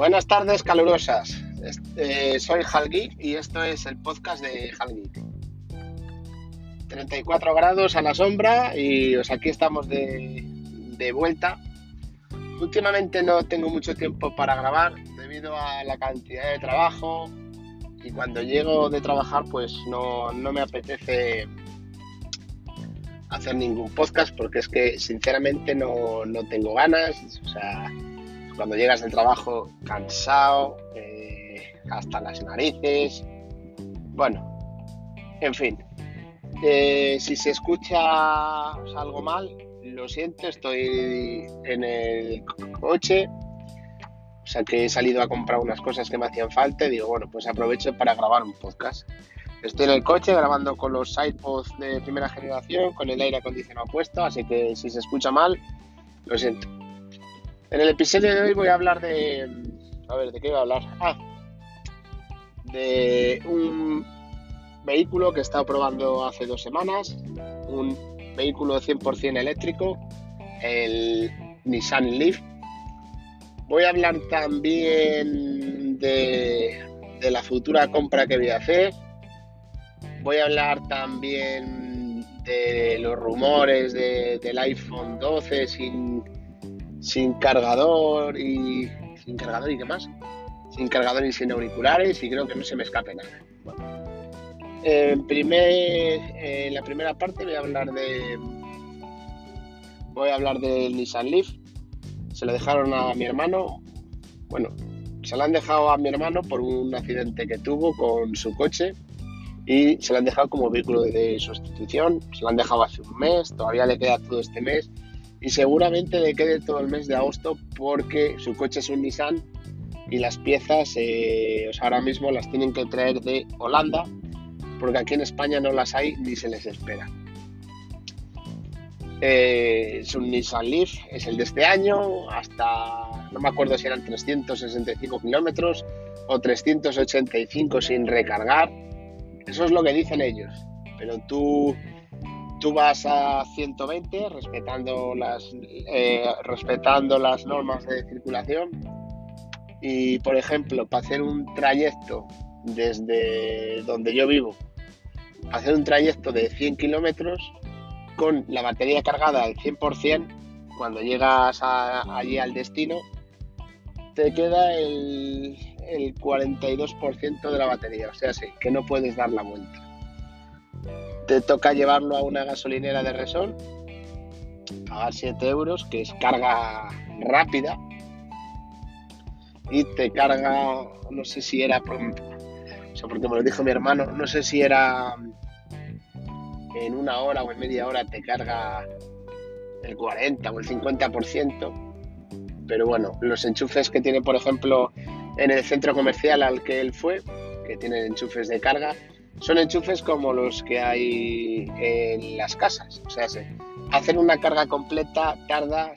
Buenas tardes calurosas. Eh, soy Halgeek y esto es el podcast de Halgeek. 34 grados a la sombra y pues, aquí estamos de, de vuelta. Últimamente no tengo mucho tiempo para grabar debido a la cantidad de trabajo y cuando llego de trabajar pues no, no me apetece hacer ningún podcast porque es que sinceramente no, no tengo ganas. O sea, cuando llegas del trabajo cansado, eh, hasta las narices. Bueno, en fin. Eh, si se escucha algo mal, lo siento, estoy en el coche. O sea que he salido a comprar unas cosas que me hacían falta y digo, bueno, pues aprovecho para grabar un podcast. Estoy en el coche grabando con los iPods de primera generación, con el aire acondicionado puesto, así que si se escucha mal, lo siento. En el episodio de hoy voy a hablar de... A ver, ¿de qué voy a hablar? Ah, de un vehículo que he estado probando hace dos semanas, un vehículo 100% eléctrico, el Nissan Leaf. Voy a hablar también de, la futura compra que voy a hacer. Voy a hablar también de los rumores del iPhone 12 sin sin cargador y sin cargador y qué más. Sin cargador y sin auriculares y creo que no se me escape nada. En primer en la primera parte voy a hablar de voy a hablar del Nissan Leaf. Se lo dejaron a mi hermano. Bueno se lo han dejado a mi hermano por un accidente que tuvo con su coche y se lo han dejado como vehículo de sustitución. Se lo han dejado hace un mes todavía le queda todo este mes y seguramente le quede todo el mes de agosto porque su coche es un Nissan y las piezas eh, ahora mismo las tienen que traer de Holanda porque aquí en España no las hay ni se les espera. Eh, es un Nissan Leaf, es el de este año, hasta no me acuerdo si eran 365 kilómetros o 385 sin recargar. Eso es lo que dicen ellos. Pero tú tú vas a 120 respetando las, eh, respetando las normas de circulación. Y, por ejemplo, para hacer un trayecto desde donde yo vivo, hacer un trayecto de 100 kilómetros con la batería cargada al 100%, cuando llegas allí al destino, te queda el, el 42% de la batería, o sea, sí, que no puedes dar la vuelta te toca llevarlo a una gasolinera de Resol, pagar 7 euros, que es carga rápida, y te carga, no sé si era, por, o porque me lo dijo mi hermano, no sé si era en una hora o en media hora te carga el 40 o el 50%, pero bueno, los enchufes que tiene, por ejemplo, en el centro comercial al que él fue, que tiene enchufes de carga, son enchufes como los que hay en las casas. O sea, hacer una carga completa tarda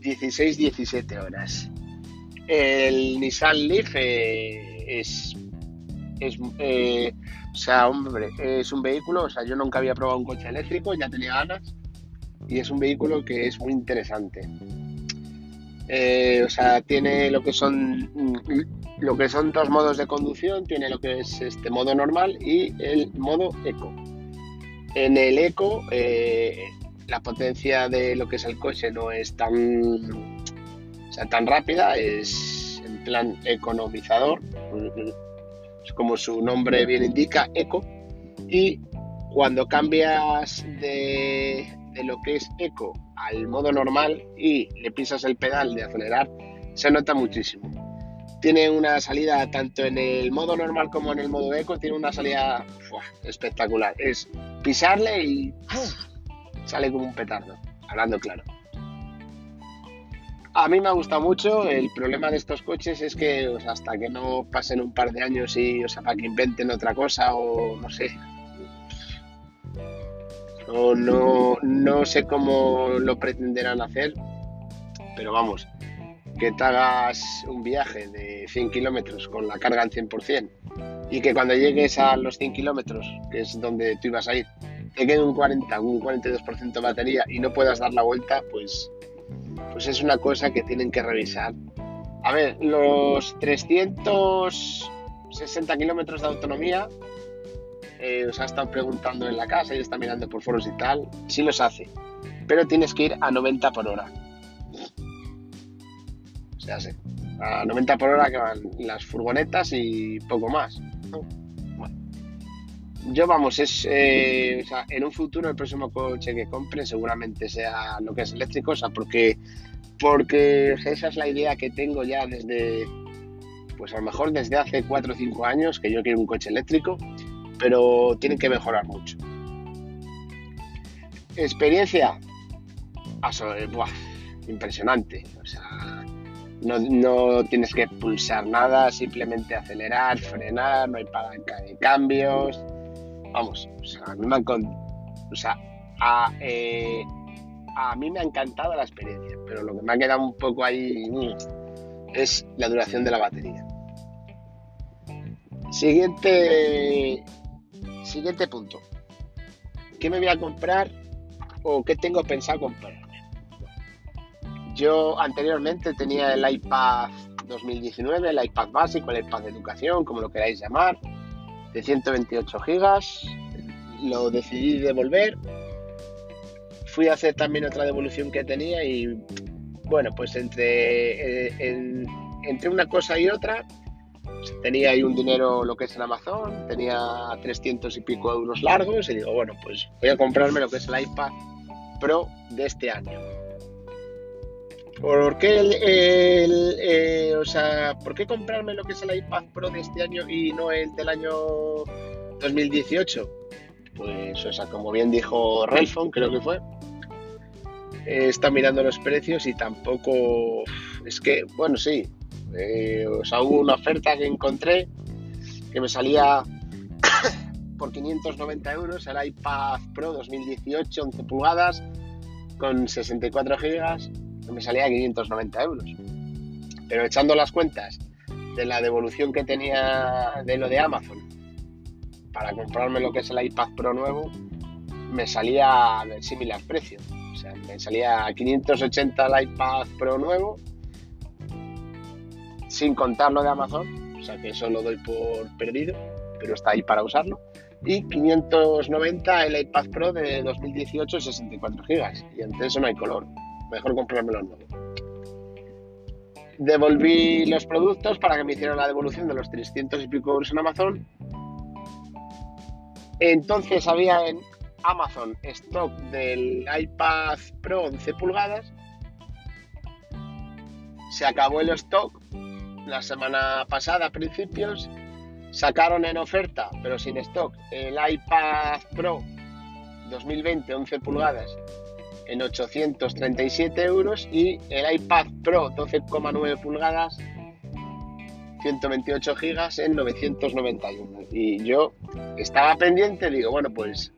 16-17 horas. El Nissan Leaf eh, es, es eh, o sea, hombre, es un vehículo, o sea, yo nunca había probado un coche eléctrico, ya tenía ganas, y es un vehículo que es muy interesante. Eh, o sea, tiene lo que son lo que son dos modos de conducción, tiene lo que es este modo normal y el modo eco. En el eco eh, la potencia de lo que es el coche no es tan, sea, tan rápida, es en plan economizador, como su nombre bien indica, eco. Y cuando cambias de, de lo que es eco al modo normal y le pisas el pedal de acelerar, se nota muchísimo. Tiene una salida tanto en el modo normal como en el modo eco, tiene una salida espectacular. Es pisarle y sale como un petardo, hablando claro. A mí me ha gustado mucho. El problema de estos coches es que hasta que no pasen un par de años y o sea, para que inventen otra cosa o no sé, no, no sé cómo lo pretenderán hacer, pero vamos, que te hagas un viaje de 100 kilómetros con la carga al 100% y que cuando llegues a los 100 kilómetros, que es donde tú ibas a ir, te quede un 40, un 42% de batería y no puedas dar la vuelta, pues, pues es una cosa que tienen que revisar A ver, los 360 kilómetros de autonomía, eh, os ha estado preguntando en la casa y está mirando por foros y tal, sí los hace, pero tienes que ir a 90 por hora. Sea, sí, a 90 por hora que van las furgonetas y poco más. Yo vamos, es eh, en un futuro el próximo coche que compre seguramente sea lo que es eléctrico, o sea, porque, porque esa es la idea que tengo ya desde, pues a lo mejor desde hace 4 o 5 años que yo quiero un coche eléctrico, pero tienen que mejorar mucho. Experiencia, eh, impresionante, no, no, tienes que pulsar nada, simplemente acelerar, frenar, no hay palanca de cambios, vamos, o a mí me, o sea, eh, a, mí me ha encantado la experiencia, pero lo que me ha quedado un poco ahí mm, es la duración de la batería. Siguiente, siguiente punto. ¿Qué me voy a comprar o qué tengo pensado comprarme? Yo anteriormente tenía el iPad 2019, el iPad básico, el iPad de educación, como lo queráis llamar de 128 gigas. Lo decidí devolver. Fui a hacer también otra devolución que tenía y bueno, pues entre, eh, entre una cosa y otra tenía ahí un dinero lo que es en Amazon, tenía 300 y pico euros largos y digo, bueno, pues voy a comprarme lo que es el iPad Pro de este año. ¿Por qué, el, eh, o sea, ¿Por qué comprarme lo que es el iPad Pro de este año y no el del año 2018? Pues, o sea, como bien dijo Ralphon, creo que fue, está mirando los precios y tampoco. Es que, bueno, sí, eh, o sea, hubo una oferta que encontré que me salía por 590 euros el iPad Pro 2018, 11 pulgadas, con 64 gigas me salía a 590 euros. Pero echando las cuentas de la devolución que tenía de lo de Amazon para comprarme lo que es el iPad Pro nuevo, me salía similar precio. O sea, me salía a 580 el iPad Pro nuevo, sin contar lo de Amazon, o sea que eso lo doy por perdido, pero está ahí para usarlo. Y 590 el iPad Pro de 2018 64 GB. Y entre eso no hay color mejor comprármelo nuevo. Devolví los productos para que me hicieran la devolución de los 300 y pico euros en Amazon. Entonces había en Amazon stock del iPad Pro 11 pulgadas. Se acabó el stock la semana pasada a principios. Sacaron en oferta, pero sin stock, el iPad Pro 2020 11 pulgadas en 837 euros y el iPad Pro 12,9 pulgadas 128 gigas en 991 y yo estaba pendiente digo bueno pues,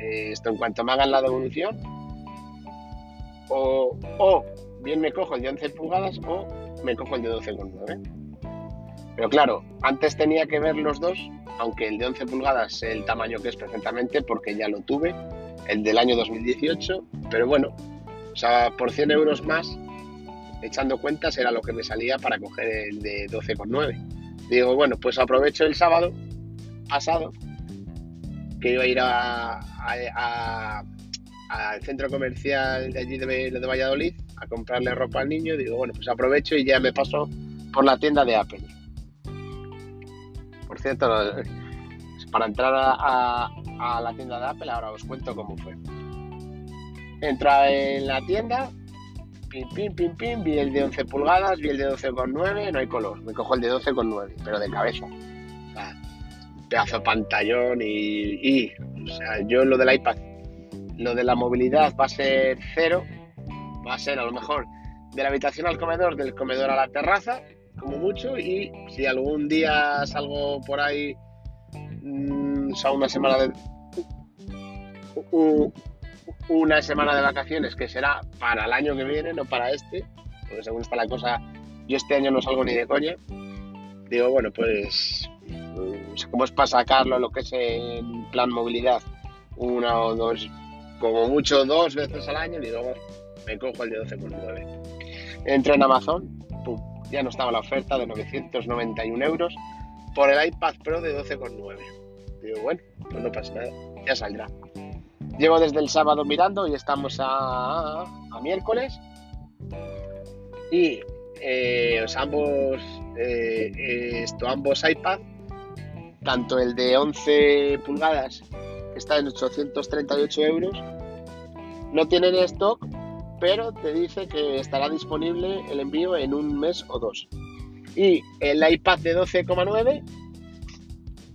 eh, esto en cuanto me hagan la devolución o, o, bien me cojo el de 11 pulgadas o me cojo el de 12,9 pero claro antes tenía que ver los dos aunque el de 11 pulgadas el tamaño que es perfectamente porque ya lo tuve el del año 2018, pero bueno, o sea, por 100 euros más, echando cuentas, era lo que me salía para coger el de 12,9. Digo, bueno, pues aprovecho el sábado pasado, que iba a ir a, al centro comercial de allí de, de Valladolid a comprarle ropa al niño. Digo, bueno, pues aprovecho y ya me paso por la tienda de Apple. Por cierto, para entrar a, a la tienda de Apple, ahora os cuento cómo fue. Entra en la tienda, pim, pim, pim, pim, vi el de 11 pulgadas, vi el de 12,9, no hay color, me cojo el de 12,9, pero de cabeza. Pedazo de pantallón y, o sea, yo lo del iPad, lo de la movilidad va a ser cero, va a ser a lo mejor de la habitación al comedor, del comedor a la terraza, como mucho, y si algún día salgo por ahí o sea, una semana de una semana de vacaciones que será para el año que viene, no para este, porque según está la cosa, yo este año no salgo ni de coña. Digo, bueno, pues como es para sacarlo lo que es en plan movilidad, una o dos, como mucho dos veces al año, digo, me cojo el de 12,9. Entro en Amazon, ya no estaba la oferta de 991 euros por el iPad Pro de 12,9. Digo, bueno, pues no pasa nada, ya saldrá. Llevo desde el sábado mirando y estamos a, miércoles. Y eh, ambos, eh, esto, ambos iPad, tanto el de 11 pulgadas, que está en 838 euros, no tienen stock, pero te dice que estará disponible el envío en un mes o dos. Y el iPad de 12,9,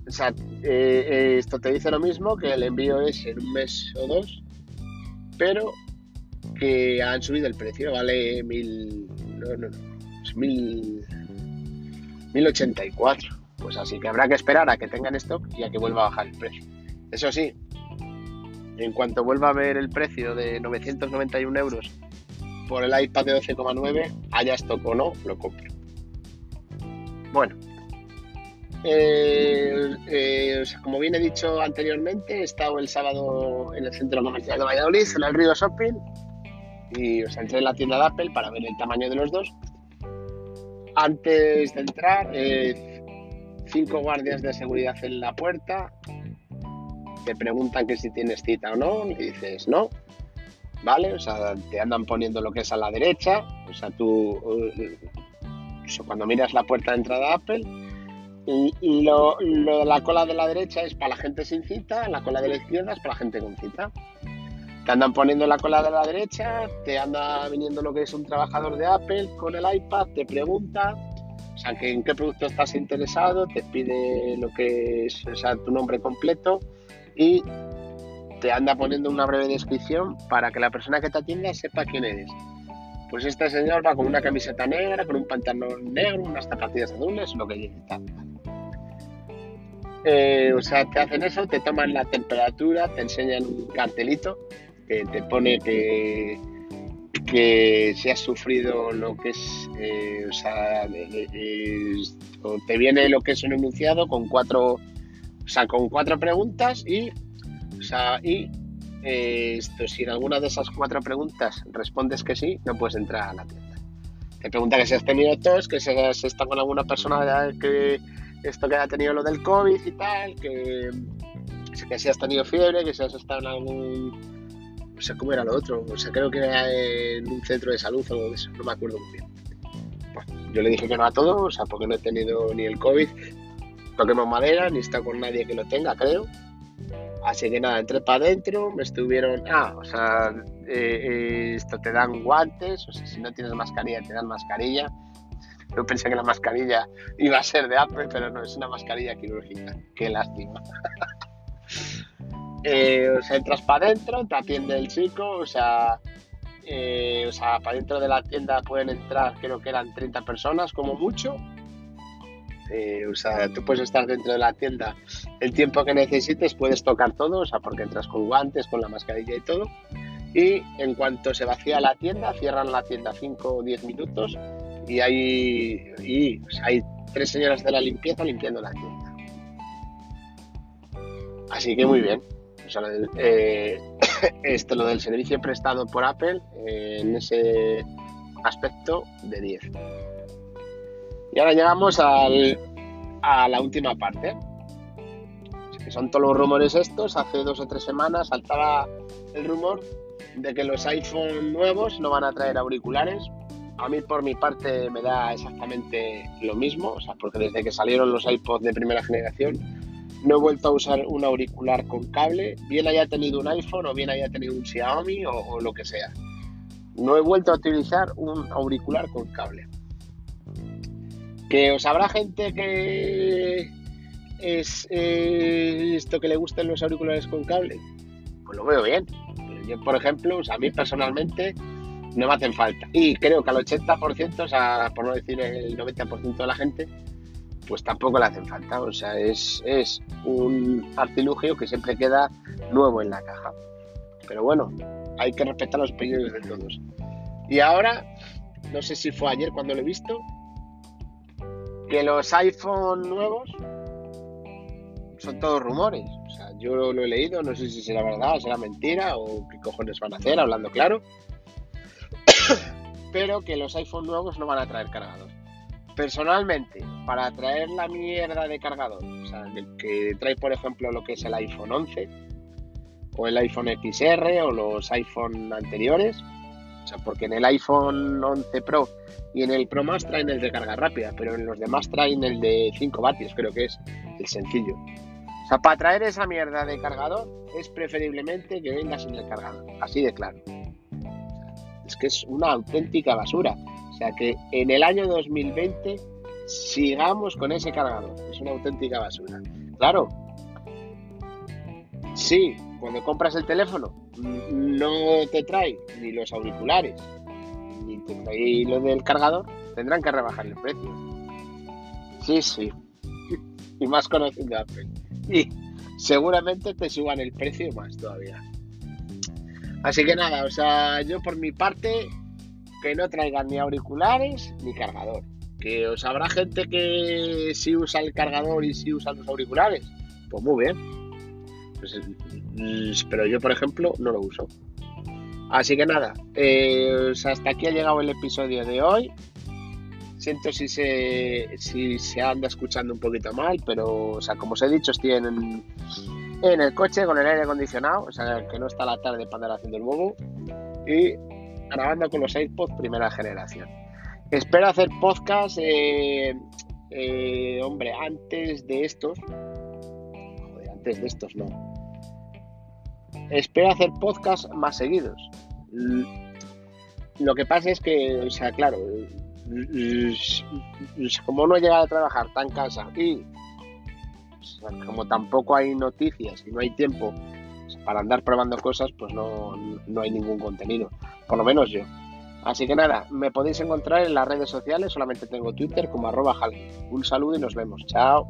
o sea, eh, esto te dice lo mismo, que el envío es en un mes o dos, pero que han subido el precio, vale mil, no, no, mil, 1084. Pues así que habrá que esperar a que tengan stock y a que vuelva a bajar el precio. Eso sí, en cuanto vuelva a ver el precio de 991 euros por el iPad de 12,9, haya stock o no, lo compro. Bueno, eh, eh, como bien he dicho anteriormente, he estado el sábado en el centro comercial de Valladolid, en el Río Shopping, y os entré en la tienda de Apple para ver el tamaño de los dos. Antes de entrar, eh, cinco guardias de seguridad en la puerta, te preguntan que si tienes cita o no, y dices no, ¿vale? O sea, te andan poniendo lo que es a la derecha, o sea, tú cuando miras la puerta de entrada de Apple, y, lo, de la cola de la derecha es para la gente sin cita, la cola de la izquierda es para la gente con cita. Te andan poniendo la cola de la derecha, te anda viniendo lo que es un trabajador de Apple con el iPad, te pregunta, o sea, en qué producto estás interesado, te pide lo que es o sea, tu nombre completo y te anda poniendo una breve descripción para que la persona que te atienda sepa quién eres. Pues este señor va con una camiseta negra, con un pantalón negro, unas zapatillas azules, lo que llegue. Eh, o sea, te hacen eso, te toman la temperatura, te enseñan un cartelito que te pone que, que si has sufrido lo que es, eh, o sea, te viene lo que es un enunciado con cuatro o sea, con cuatro preguntas y, o sea, y eh, si en alguna de esas cuatro preguntas respondes que sí, no puedes entrar a la tienda. Te pregunta que si has tenido tos, que si has con alguna persona que esto que ha tenido lo del COVID y tal, que, que si has tenido fiebre, que si has estado en algún no sé cómo era lo otro, o sea, creo que era en un centro de salud o algo de eso, no me acuerdo muy bien. Bueno, yo le dije que no a todo, o sea, porque no he tenido ni el COVID, toquemos madera, ni está con nadie que lo tenga, creo. Así que nada, entré para adentro, me estuvieron. Ah, o sea, eh, eh, esto te dan guantes, o sea, si no tienes mascarilla, te dan mascarilla. Yo pensé que la mascarilla iba a ser de Apple, pero no, es una mascarilla quirúrgica. Qué lástima. eh, o sea, entras para adentro, te atiende el chico, o sea, eh, o sea, para dentro de la tienda pueden entrar, creo que eran 30 personas como mucho eh, o sea, tú puedes estar dentro de la tienda el tiempo que necesites, puedes tocar todo, o sea, porque entras con guantes, con la mascarilla y todo. Y en cuanto se vacía la tienda, cierran la tienda 5 o 10 minutos y hay, y, hay tres señoras de la limpieza limpiando la tienda. Así que muy bien. Eh, esto lo del servicio prestado por Apple eh, en ese aspecto de 10. Y ahora llegamos al, a la última parte. Que son todos los rumores estos. Hace dos o tres semanas saltaba el rumor de que los iPhone nuevos no van a traer auriculares. A mí por mi parte me da exactamente lo mismo, o sea, porque desde que salieron los iPods de primera generación no he vuelto a usar un auricular con cable, bien haya tenido un iPhone o bien haya tenido un Xiaomi o, o lo que sea. No he vuelto a utilizar un auricular con cable. Que os habrá gente que es eh, esto que le gusten los auriculares con cable. Pues lo veo bien. Yo, por ejemplo, a mí personalmente no me hacen falta. Y creo que al 80%, o sea, por no decir el 90% de la gente, pues tampoco le hacen falta. O sea, es, es un artilugio que siempre queda nuevo en la caja. Pero bueno, hay que respetar los pedidos de todos. Y ahora, no sé si fue ayer cuando lo he visto, que los iPhone nuevos son todos rumores. O sea, yo lo he leído, no sé si será verdad, será mentira o qué cojones van a hacer, hablando claro. Pero que los iPhone nuevos no van a traer cargador. personalmente, para traer la mierda de cargador, o sea, que trae por ejemplo lo que es el iPhone 11 o el iPhone XR o los iPhone anteriores, o sea, porque en el iPhone 11 Pro y en el Pro Max traen el de carga rápida, pero en los demás traen el de 5 vatios, creo que es el sencillo. O sea, para traer esa mierda de cargador es preferiblemente que venga sin el cargador, así de claro. Es que es una auténtica basura. O sea que en el año 2020 sigamos con ese cargador. Es una auténtica basura. Claro, sí, cuando compras el teléfono no te trae ni los auriculares ni te trae lo del cargador, tendrán que rebajar el precio. Sí, sí. Y más conociendo a Apple. Y seguramente te suban el precio más todavía. Así que nada, o sea, yo por mi parte que no traigan ni auriculares ni cargador. Que os habrá gente que sí usa el cargador y sí usa los auriculares. Pues muy bien. Pues, mm, pero yo, por ejemplo, no lo uso. Así que nada, eh, hasta aquí ha llegado el episodio de hoy. Siento si se, si se anda escuchando un poquito mal, pero, o sea, como os he dicho, estoy en, en el coche con el aire acondicionado, o sea, que no está la tarde para andar haciendo el bobo. Y grabando con los AirPods primera generación. Espero hacer podcast, eh, eh, hombre, antes de estos. Joder, antes de estos no. Espero hacer podcast más seguidos. Lo que pasa es que, o sea, claro, como no he llegado a trabajar tan casa y como tampoco hay noticias y no hay tiempo para andar probando cosas, pues no, no hay ningún contenido, por lo menos yo. Así que nada, me podéis encontrar en las redes sociales, solamente tengo Twitter como arroba Un saludo y nos vemos. Chao.